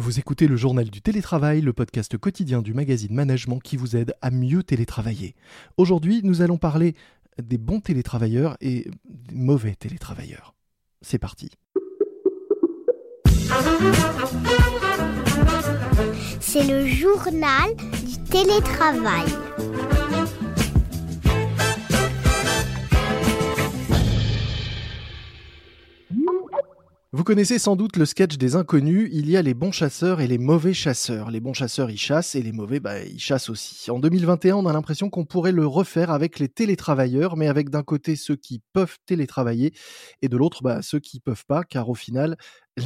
Vous écoutez le journal du télétravail, le podcast quotidien du magazine Management qui vous aide à mieux télétravailler. Aujourd'hui, nous allons parler des bons télétravailleurs et des mauvais télétravailleurs. C'est parti. C'est le journal du télétravail. Vous connaissez sans doute le sketch des inconnus, il y a les bons chasseurs et les mauvais chasseurs. Les bons chasseurs, ils chassent et les mauvais, bah, ils chassent aussi. En 2021, on a l'impression qu'on pourrait le refaire avec les télétravailleurs, mais avec d'un côté ceux qui peuvent télétravailler et de l'autre bah, ceux qui peuvent pas, car au final,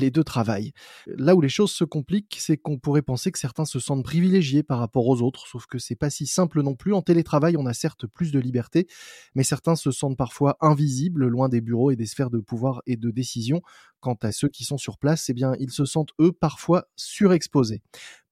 les deux travaillent. Là où les choses se compliquent, c'est qu'on pourrait penser que certains se sentent privilégiés par rapport aux autres, sauf que c'est pas si simple non plus. En télétravail, on a certes plus de liberté, mais certains se sentent parfois invisibles, loin des bureaux et des sphères de pouvoir et de décision. Quant à ceux qui sont sur place, eh bien, ils se sentent eux parfois surexposés.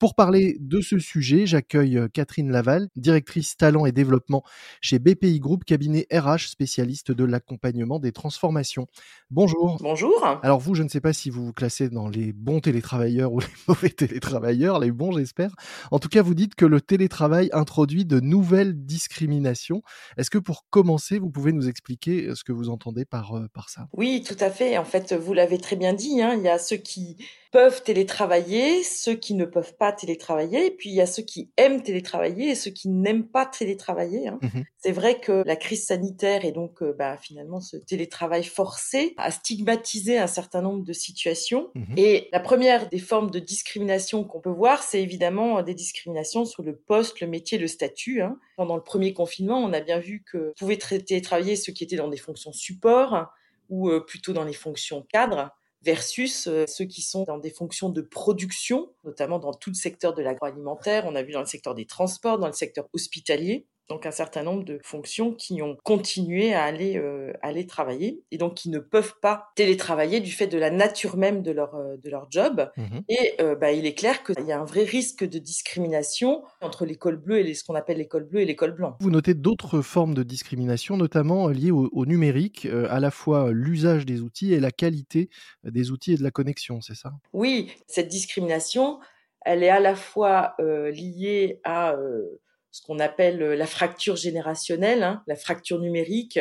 Pour parler de ce sujet, j'accueille euh, Catherine Laval, directrice talent et développement chez BPI Group, cabinet RH spécialiste de l'accompagnement des transformations. Bonjour. Bonjour. Alors vous, je ne sais pas si vous vous classez dans les bons télétravailleurs ou les mauvais télétravailleurs, les bons j'espère. En tout cas, vous dites que le télétravail introduit de nouvelles discriminations. Est-ce que pour commencer, vous pouvez nous expliquer euh, ce que vous entendez par, euh, par ça? Oui, tout à fait. En fait, vous l'avez très bien dit, hein, il y a ceux qui peuvent télétravailler, ceux qui ne peuvent pas télétravailler, et puis il y a ceux qui aiment télétravailler et ceux qui n'aiment pas télétravailler. Hein. Mmh C'est vrai que la crise sanitaire et donc euh, bah, finalement ce télétravail forcé a stigmatisé un certain nombre de situations. Mmh et la première des formes de discrimination qu'on peut voir, c'est évidemment des discriminations sur le poste, le métier, le statut. Hein. Pendant le premier confinement, on a bien vu que pouvaient télétravailler ceux qui étaient dans des fonctions support ou euh, plutôt dans les fonctions cadres versus euh, ceux qui sont dans des fonctions de production, notamment dans tout le secteur de l'agroalimentaire, on a vu dans le secteur des transports, dans le secteur hospitalier donc un certain nombre de fonctions qui ont continué à aller euh, aller travailler et donc qui ne peuvent pas télétravailler du fait de la nature même de leur euh, de leur job. Mmh et euh, bah, il est clair qu'il y a un vrai risque de discrimination entre l'école bleue et les, ce qu'on appelle l'école bleue et l'école blanche. Vous notez d'autres formes de discrimination notamment liées au, au numérique à la fois l'usage des outils et la qualité des outils et de la connexion c'est ça? Oui cette discrimination elle est à la fois liée à ce qu'on appelle euh, la fracture générationnelle, hein, la fracture numérique,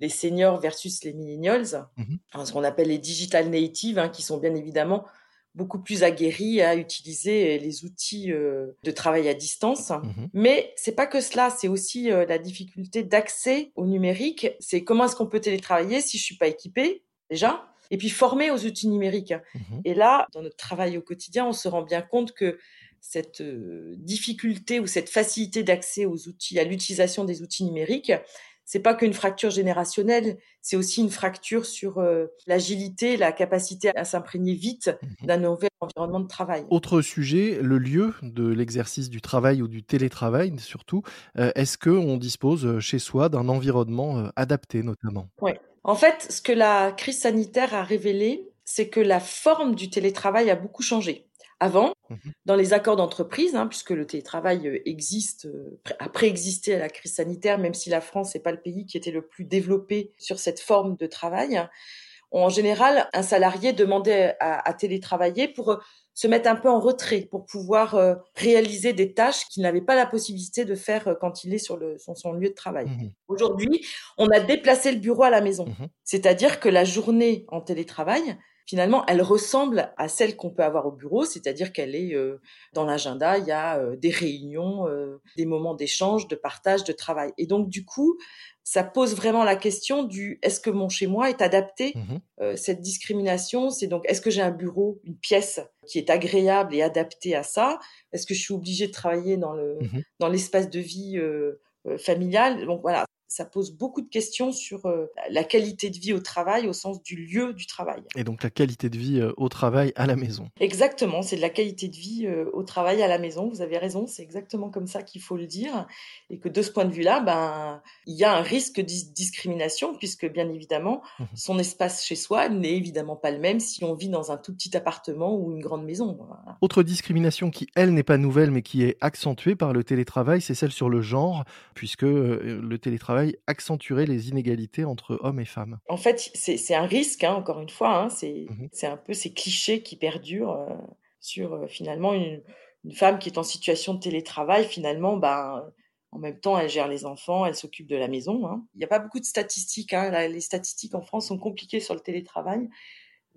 les seniors versus les millennials, mmh ce qu'on appelle les digital natives, hein, qui sont bien évidemment beaucoup plus aguerris à utiliser les outils euh, de travail à distance. Mmh Mais c'est pas que cela, c'est aussi euh, la difficulté d'accès au numérique. C'est comment est-ce qu'on peut télétravailler si je suis pas équipé déjà, et puis former aux outils numériques. Mmh et là, dans notre travail au quotidien, on se rend bien compte que cette euh, difficulté ou cette facilité d'accès aux outils, à l'utilisation des outils numériques, c'est pas qu'une fracture générationnelle, c'est aussi une fracture sur euh, l'agilité, la capacité à s'imprégner vite mmh d'un nouvel environnement de travail. Autre sujet, le lieu de l'exercice du travail ou du télétravail surtout. Euh, est-ce qu'on dispose chez soi d'un environnement adapté notamment? Oui. En fait, ce que la crise sanitaire a révélé, c'est que la forme du télétravail a beaucoup changé. Avant, mmh dans les accords d'entreprise, hein, puisque le télétravail euh, existe, euh, a préexisté à la crise sanitaire, même si la France n'est pas le pays qui était le plus développé sur cette forme de travail. En général, un salarié demandait à, télétravailler pour euh, se mettre un peu en retrait, pour pouvoir réaliser des tâches qu'il n'avait pas la possibilité de faire quand il est sur le, son, lieu de travail. Mmh Aujourd'hui, on a déplacé le bureau à la maison. Mmh C'est-à-dire que la journée en télétravail, finalement, elle ressemble à celle qu'on peut avoir au bureau, c'est-à-dire qu'elle est, euh, dans l'agenda, il y a euh, des réunions, euh, des moments d'échange, de partage, de travail. Et donc, du coup, ça pose vraiment la question du est-ce que mon chez moi est adapté mmh Cette discrimination, c'est donc est-ce que j'ai un bureau, une pièce qui est agréable et adaptée à ça? Est-ce que je suis obligée de travailler dans le mmh dans l'espace de vie familial? Donc voilà, ça pose beaucoup de questions sur euh, la qualité de vie au travail au sens du lieu du travail. Et donc la qualité de vie euh, au travail à la maison. Exactement, c'est de la qualité de vie euh, au travail à la maison. Vous avez raison, c'est exactement comme ça qu'il faut le dire. Et que de ce point de vue-là, ben, il y a un risque de discrimination puisque bien évidemment, mmh son espace chez soi n'est évidemment pas le même si on vit dans un tout petit appartement ou une grande maison. Autre discrimination qui, elle, n'est pas nouvelle mais qui est accentuée par le télétravail, c'est celle sur le genre, puisque le télétravail accentuer les inégalités entre hommes et femmes En fait, c'est un risque, hein, encore une fois. Hein, mmh c'est un peu ces clichés qui perdurent. Euh, sur finalement une, femme qui est en situation de télétravail, finalement, ben, en même temps, elle gère les enfants, elle s'occupe de la maison. Hein. Il n'y a pas beaucoup de statistiques. Hein. les statistiques en France sont compliquées sur le télétravail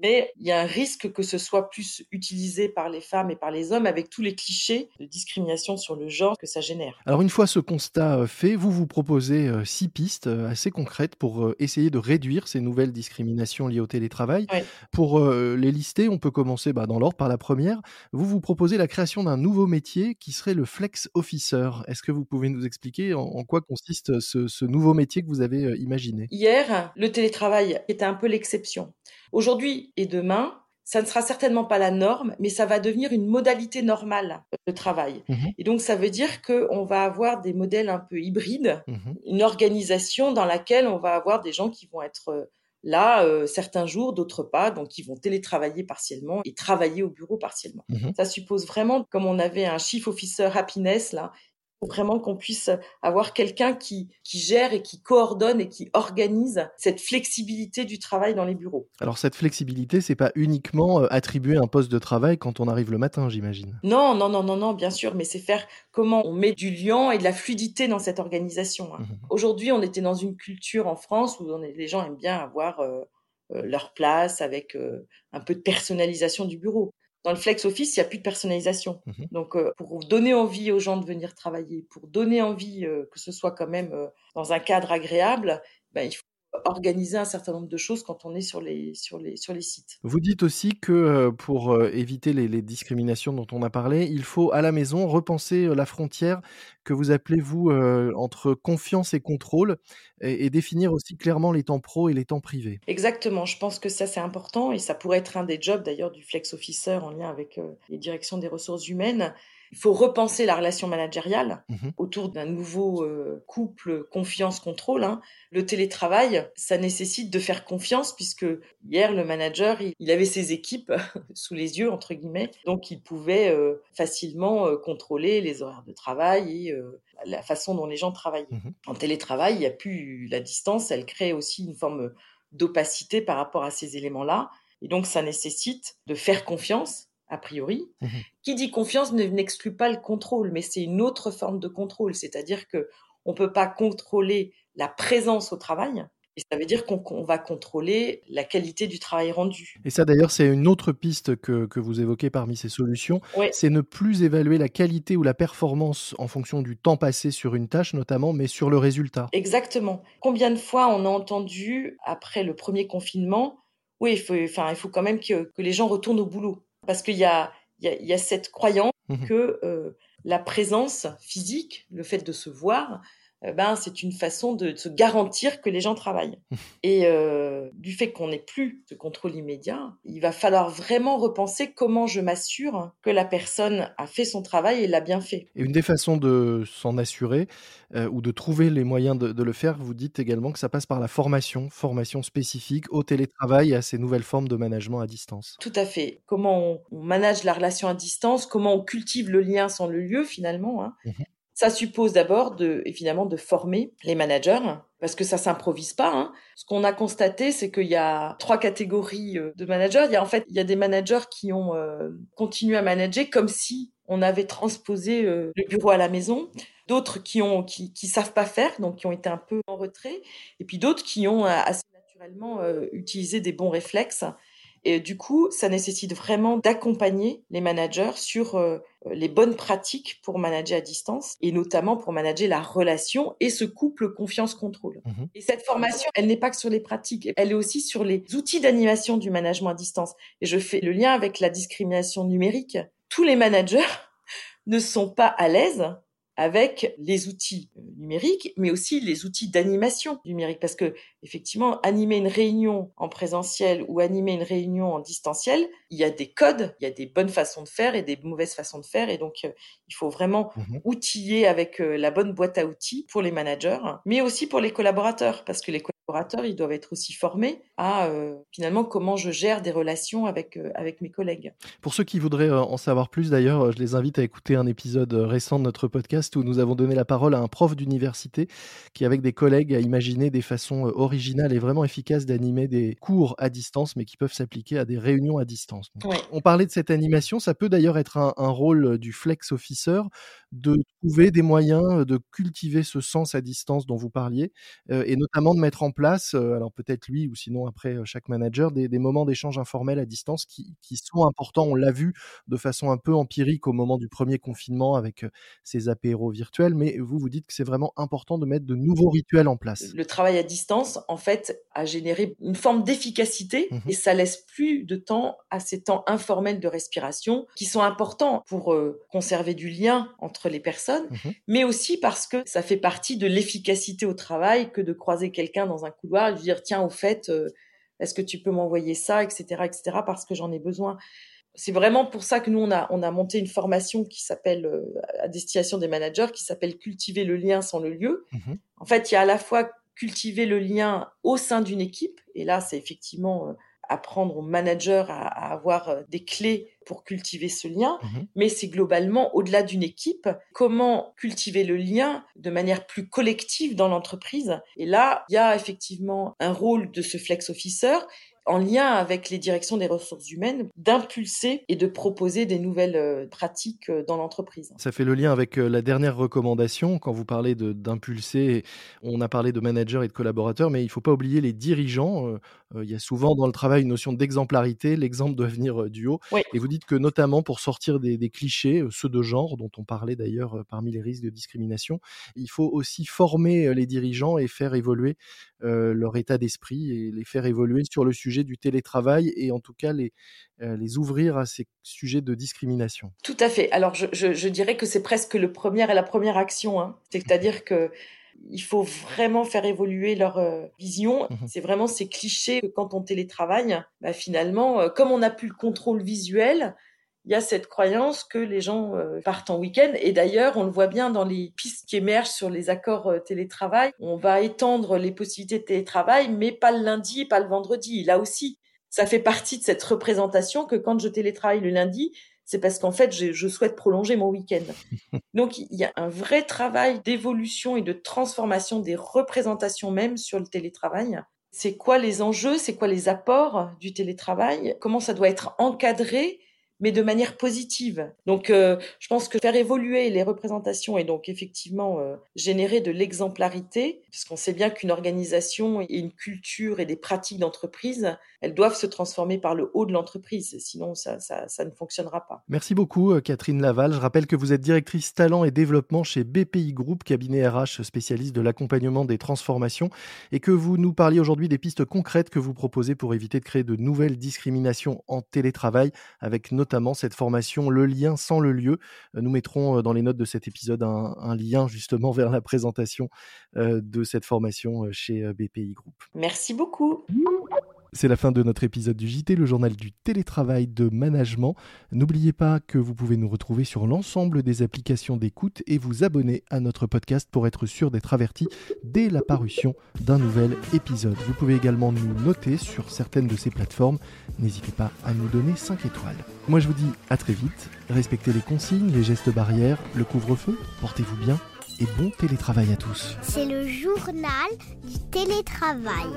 mais il y a un risque que ce soit plus utilisé par les femmes et par les hommes avec tous les clichés de discrimination sur le genre que ça génère. Alors une fois ce constat euh, fait, vous vous proposez euh, six pistes euh, assez concrètes pour essayer de réduire ces nouvelles discriminations liées au télétravail. Pour les lister, on peut commencer bah, dans l'ordre par la première. Vous vous proposez la création d'un nouveau métier qui serait le flex officer. Est-ce que vous pouvez nous expliquer en, quoi consiste ce, ce nouveau métier que vous avez imaginé? Hier, le télétravail était un peu l'exception. Aujourd'hui et demain, ça ne sera certainement pas la norme, mais ça va devenir une modalité normale de travail. Mmh et donc, ça veut dire qu'on va avoir des modèles un peu hybrides, mmh une organisation dans laquelle on va avoir des gens qui vont être euh, là euh, certains jours, d'autres pas, donc ils vont télétravailler partiellement et travailler au bureau partiellement. Mmh ça suppose vraiment, comme on avait un chief officer happiness là, vraiment qu'on puisse avoir quelqu'un qui, qui gère et qui coordonne et qui organise cette flexibilité du travail dans les bureaux. Alors cette flexibilité, c'est pas uniquement euh, attribuer un poste de travail quand on arrive le matin, j'imagine. Non, non, non, non, non, bien sûr, mais c'est faire comment on met du lien et de la fluidité dans cette organisation. Hein. Mmh Aujourd'hui, on était dans une culture en France où on est, les gens aiment bien avoir euh, euh, leur place avec un peu de personnalisation du bureau. Dans le flex office, il n'y a plus de personnalisation. Mmh Donc, euh, pour donner envie aux gens de venir travailler, pour donner envie euh, que ce soit quand même euh, dans un cadre agréable, ben, il faut organiser un certain nombre de choses quand on est sur les, sur les, sur les sites. Vous dites aussi que euh, pour euh, éviter les, discriminations dont on a parlé, il faut à la maison repenser euh, la frontière que vous appelez, vous, entre confiance et contrôle et, définir aussi clairement les temps pro et les temps privés. Exactement, je pense que ça c'est important et ça pourrait être un des jobs d'ailleurs du flex officer en lien avec les directions des ressources humaines il faut repenser la relation managériale mmh autour d'un nouveau euh, couple confiance-contrôle. Hein. Le télétravail, ça nécessite de faire confiance puisque hier, le manager, il, avait ses équipes sous les yeux, entre guillemets, donc il pouvait euh, facilement euh, contrôler les horaires de travail et la façon dont les gens travaillaient. Mmh en télétravail, il n'y a plus la distance, elle crée aussi une forme d'opacité par rapport à ces éléments-là. Et donc, ça nécessite de faire confiance a priori. Mmh Qui dit confiance n'exclut pas le contrôle, mais c'est une autre forme de contrôle, c'est-à-dire que on peut pas contrôler la présence au travail. Et ça veut dire qu'on va contrôler la qualité du travail rendu. Et ça, d'ailleurs, c'est une autre piste que, que, vous évoquez parmi ces solutions. C'est ne plus évaluer la qualité ou la performance en fonction du temps passé sur une tâche, notamment, mais sur le résultat. Exactement. Combien de fois on a entendu, après le premier confinement, oui, il faut, enfin, il faut quand même que, que les gens retournent au boulot. Parce qu'il y a, y, a, cette croyance mmh que euh, la présence physique, le fait de se voir, ben, c'est une façon de, se garantir que les gens travaillent. Et euh, du fait qu'on n'ait plus ce contrôle immédiat, il va falloir vraiment repenser comment je m'assure que la personne a fait son travail et l'a bien fait. Et une des façons de s'en assurer euh, ou de trouver les moyens de, le faire, vous dites également que ça passe par la formation, formation spécifique au télétravail et à ces nouvelles formes de management à distance. Tout à fait. Comment on, manage la relation à distance, comment on cultive le lien sans le lieu finalement. Hein. Mmh ça suppose d'abord de, évidemment, de former les managers, parce que ça s'improvise pas. Hein. Ce qu'on a constaté, c'est qu'il y a trois catégories euh, de managers. Il y a en fait, il y a des managers qui ont euh, continué à manager comme si on avait transposé euh, le bureau à la maison. D'autres qui ont, qui, savent pas faire, donc qui ont été un peu en retrait. Et puis d'autres qui ont assez naturellement utilisé des bons réflexes et du coup, ça nécessite vraiment d'accompagner les managers sur euh, les bonnes pratiques pour manager à distance et notamment pour manager la relation et ce couple confiance-contrôle. Mmh et cette formation, elle n'est pas que sur les pratiques, elle est aussi sur les outils d'animation du management à distance. Et je fais le lien avec la discrimination numérique. Tous les managers ne sont pas à l'aise avec les outils euh, numériques, mais aussi les outils d'animation numérique. Parce que, effectivement, animer une réunion en présentiel ou animer une réunion en distanciel, il y a des codes, il y a des bonnes façons de faire et des mauvaises façons de faire. Et donc, euh, il faut vraiment mmh outiller avec euh, la bonne boîte à outils pour les managers, mais aussi pour les collaborateurs. Parce que les ils doivent être aussi formés à euh, finalement comment je gère des relations avec, euh, avec mes collègues. Pour ceux qui voudraient euh, en savoir plus, d'ailleurs, je les invite à écouter un épisode récent de notre podcast où nous avons donné la parole à un prof d'université qui, avec des collègues, a imaginé des façons originales et vraiment efficaces d'animer des cours à distance, mais qui peuvent s'appliquer à des réunions à distance. On parlait de cette animation, ça peut d'ailleurs être un, un rôle du flex officer de trouver des moyens de cultiver ce sens à distance dont vous parliez, et notamment de mettre en place, alors peut-être lui ou sinon après chaque manager, des, moments d'échange informels à distance qui, sont importants. On l'a vu de façon un peu empirique au moment du premier confinement avec ces apéros virtuels, mais vous vous dites que c'est vraiment important de mettre de nouveaux rituels en place. Le travail à distance, en fait, a généré une forme d'efficacité mmh et ça laisse plus de temps à ces temps informels de respiration qui sont importants pour conserver du lien entre les personnes, mmh mais aussi parce que ça fait partie de l'efficacité au travail que de croiser quelqu'un dans un couloir et lui dire tiens au fait euh, est-ce que tu peux m'envoyer ça etc etc parce que j'en ai besoin. C'est vraiment pour ça que nous on a on a monté une formation qui s'appelle euh, à destination des managers qui s'appelle cultiver le lien sans le lieu. Mmh en fait il y a à la fois cultiver le lien au sein d'une équipe et là c'est effectivement euh, apprendre aux managers à, avoir euh, des clés pour cultiver ce lien, mhm. mais c'est globalement au-delà d'une équipe, comment cultiver le lien de manière plus collective dans l'entreprise. Et là, il y a effectivement un rôle de ce flex officer en lien avec les directions des ressources humaines, d'impulser et de proposer des nouvelles euh, pratiques euh, dans l'entreprise. Ça fait le lien avec la dernière recommandation. Quand vous parlez d'impulser, on a parlé de managers et de collaborateurs, mais il ne faut pas oublier les dirigeants. Il y a souvent dans le travail une notion d'exemplarité. L'exemple doit venir du haut. Et vous dites que notamment pour sortir des, des clichés, ceux de genre, dont on parlait d'ailleurs parmi les risques de discrimination, il faut aussi former les dirigeants et faire évoluer leur état d'esprit et les faire évoluer sur le sujet du télétravail et en tout cas les, euh, les ouvrir à ces sujets de discrimination. Tout à fait. Alors je, je, dirais que c'est presque le premier et la première action. Hein. C'est-à-dire que il faut vraiment faire évoluer leur euh, vision. Mmh c'est vraiment ces clichés que quand on télétravaille, bah, finalement, euh, comme on n'a plus le contrôle visuel, il y a cette croyance que les gens euh, partent en week-end. Et d'ailleurs, on le voit bien dans les pistes qui émergent sur les accords télétravail. On va étendre les possibilités de télétravail, mais pas le lundi et pas le vendredi. Là aussi, ça fait partie de cette représentation que quand je télétravaille le lundi, c'est parce qu'en fait, je, je, souhaite prolonger mon week-end. Donc, il y a un vrai travail d'évolution et de transformation des représentations même sur le télétravail. C'est quoi les enjeux? C'est quoi les apports du télétravail? Comment ça doit être encadré? Mais de manière positive. Donc, euh, je pense que faire évoluer les représentations et donc effectivement euh, générer de l'exemplarité, parce qu'on sait bien qu'une organisation et une culture et des pratiques d'entreprise, elles doivent se transformer par le haut de l'entreprise, sinon ça, ça, ça, ne fonctionnera pas. Merci beaucoup euh, Catherine Laval. Je rappelle que vous êtes directrice talent et développement chez BPI Group, cabinet RH spécialiste de l'accompagnement des transformations, et que vous nous parliez aujourd'hui des pistes concrètes que vous proposez pour éviter de créer de nouvelles discriminations en télétravail, avec notamment notamment cette formation Le lien sans le lieu. Euh, nous mettrons euh, dans les notes de cet épisode un, lien justement vers la présentation euh, de cette formation chez BPI Group. Merci beaucoup. C'est la fin de notre épisode du JT, le journal du télétravail de management. N'oubliez pas que vous pouvez nous retrouver sur l'ensemble des applications d'écoute et vous abonner à notre podcast pour être sûr d'être averti dès la parution d'un nouvel épisode. Vous pouvez également nous noter sur certaines de ces plateformes. N'hésitez pas à nous donner 5 étoiles. Moi je vous dis à très vite. Respectez les consignes, les gestes barrières, le couvre-feu. Portez-vous bien et bon télétravail à tous. C'est le journal du télétravail.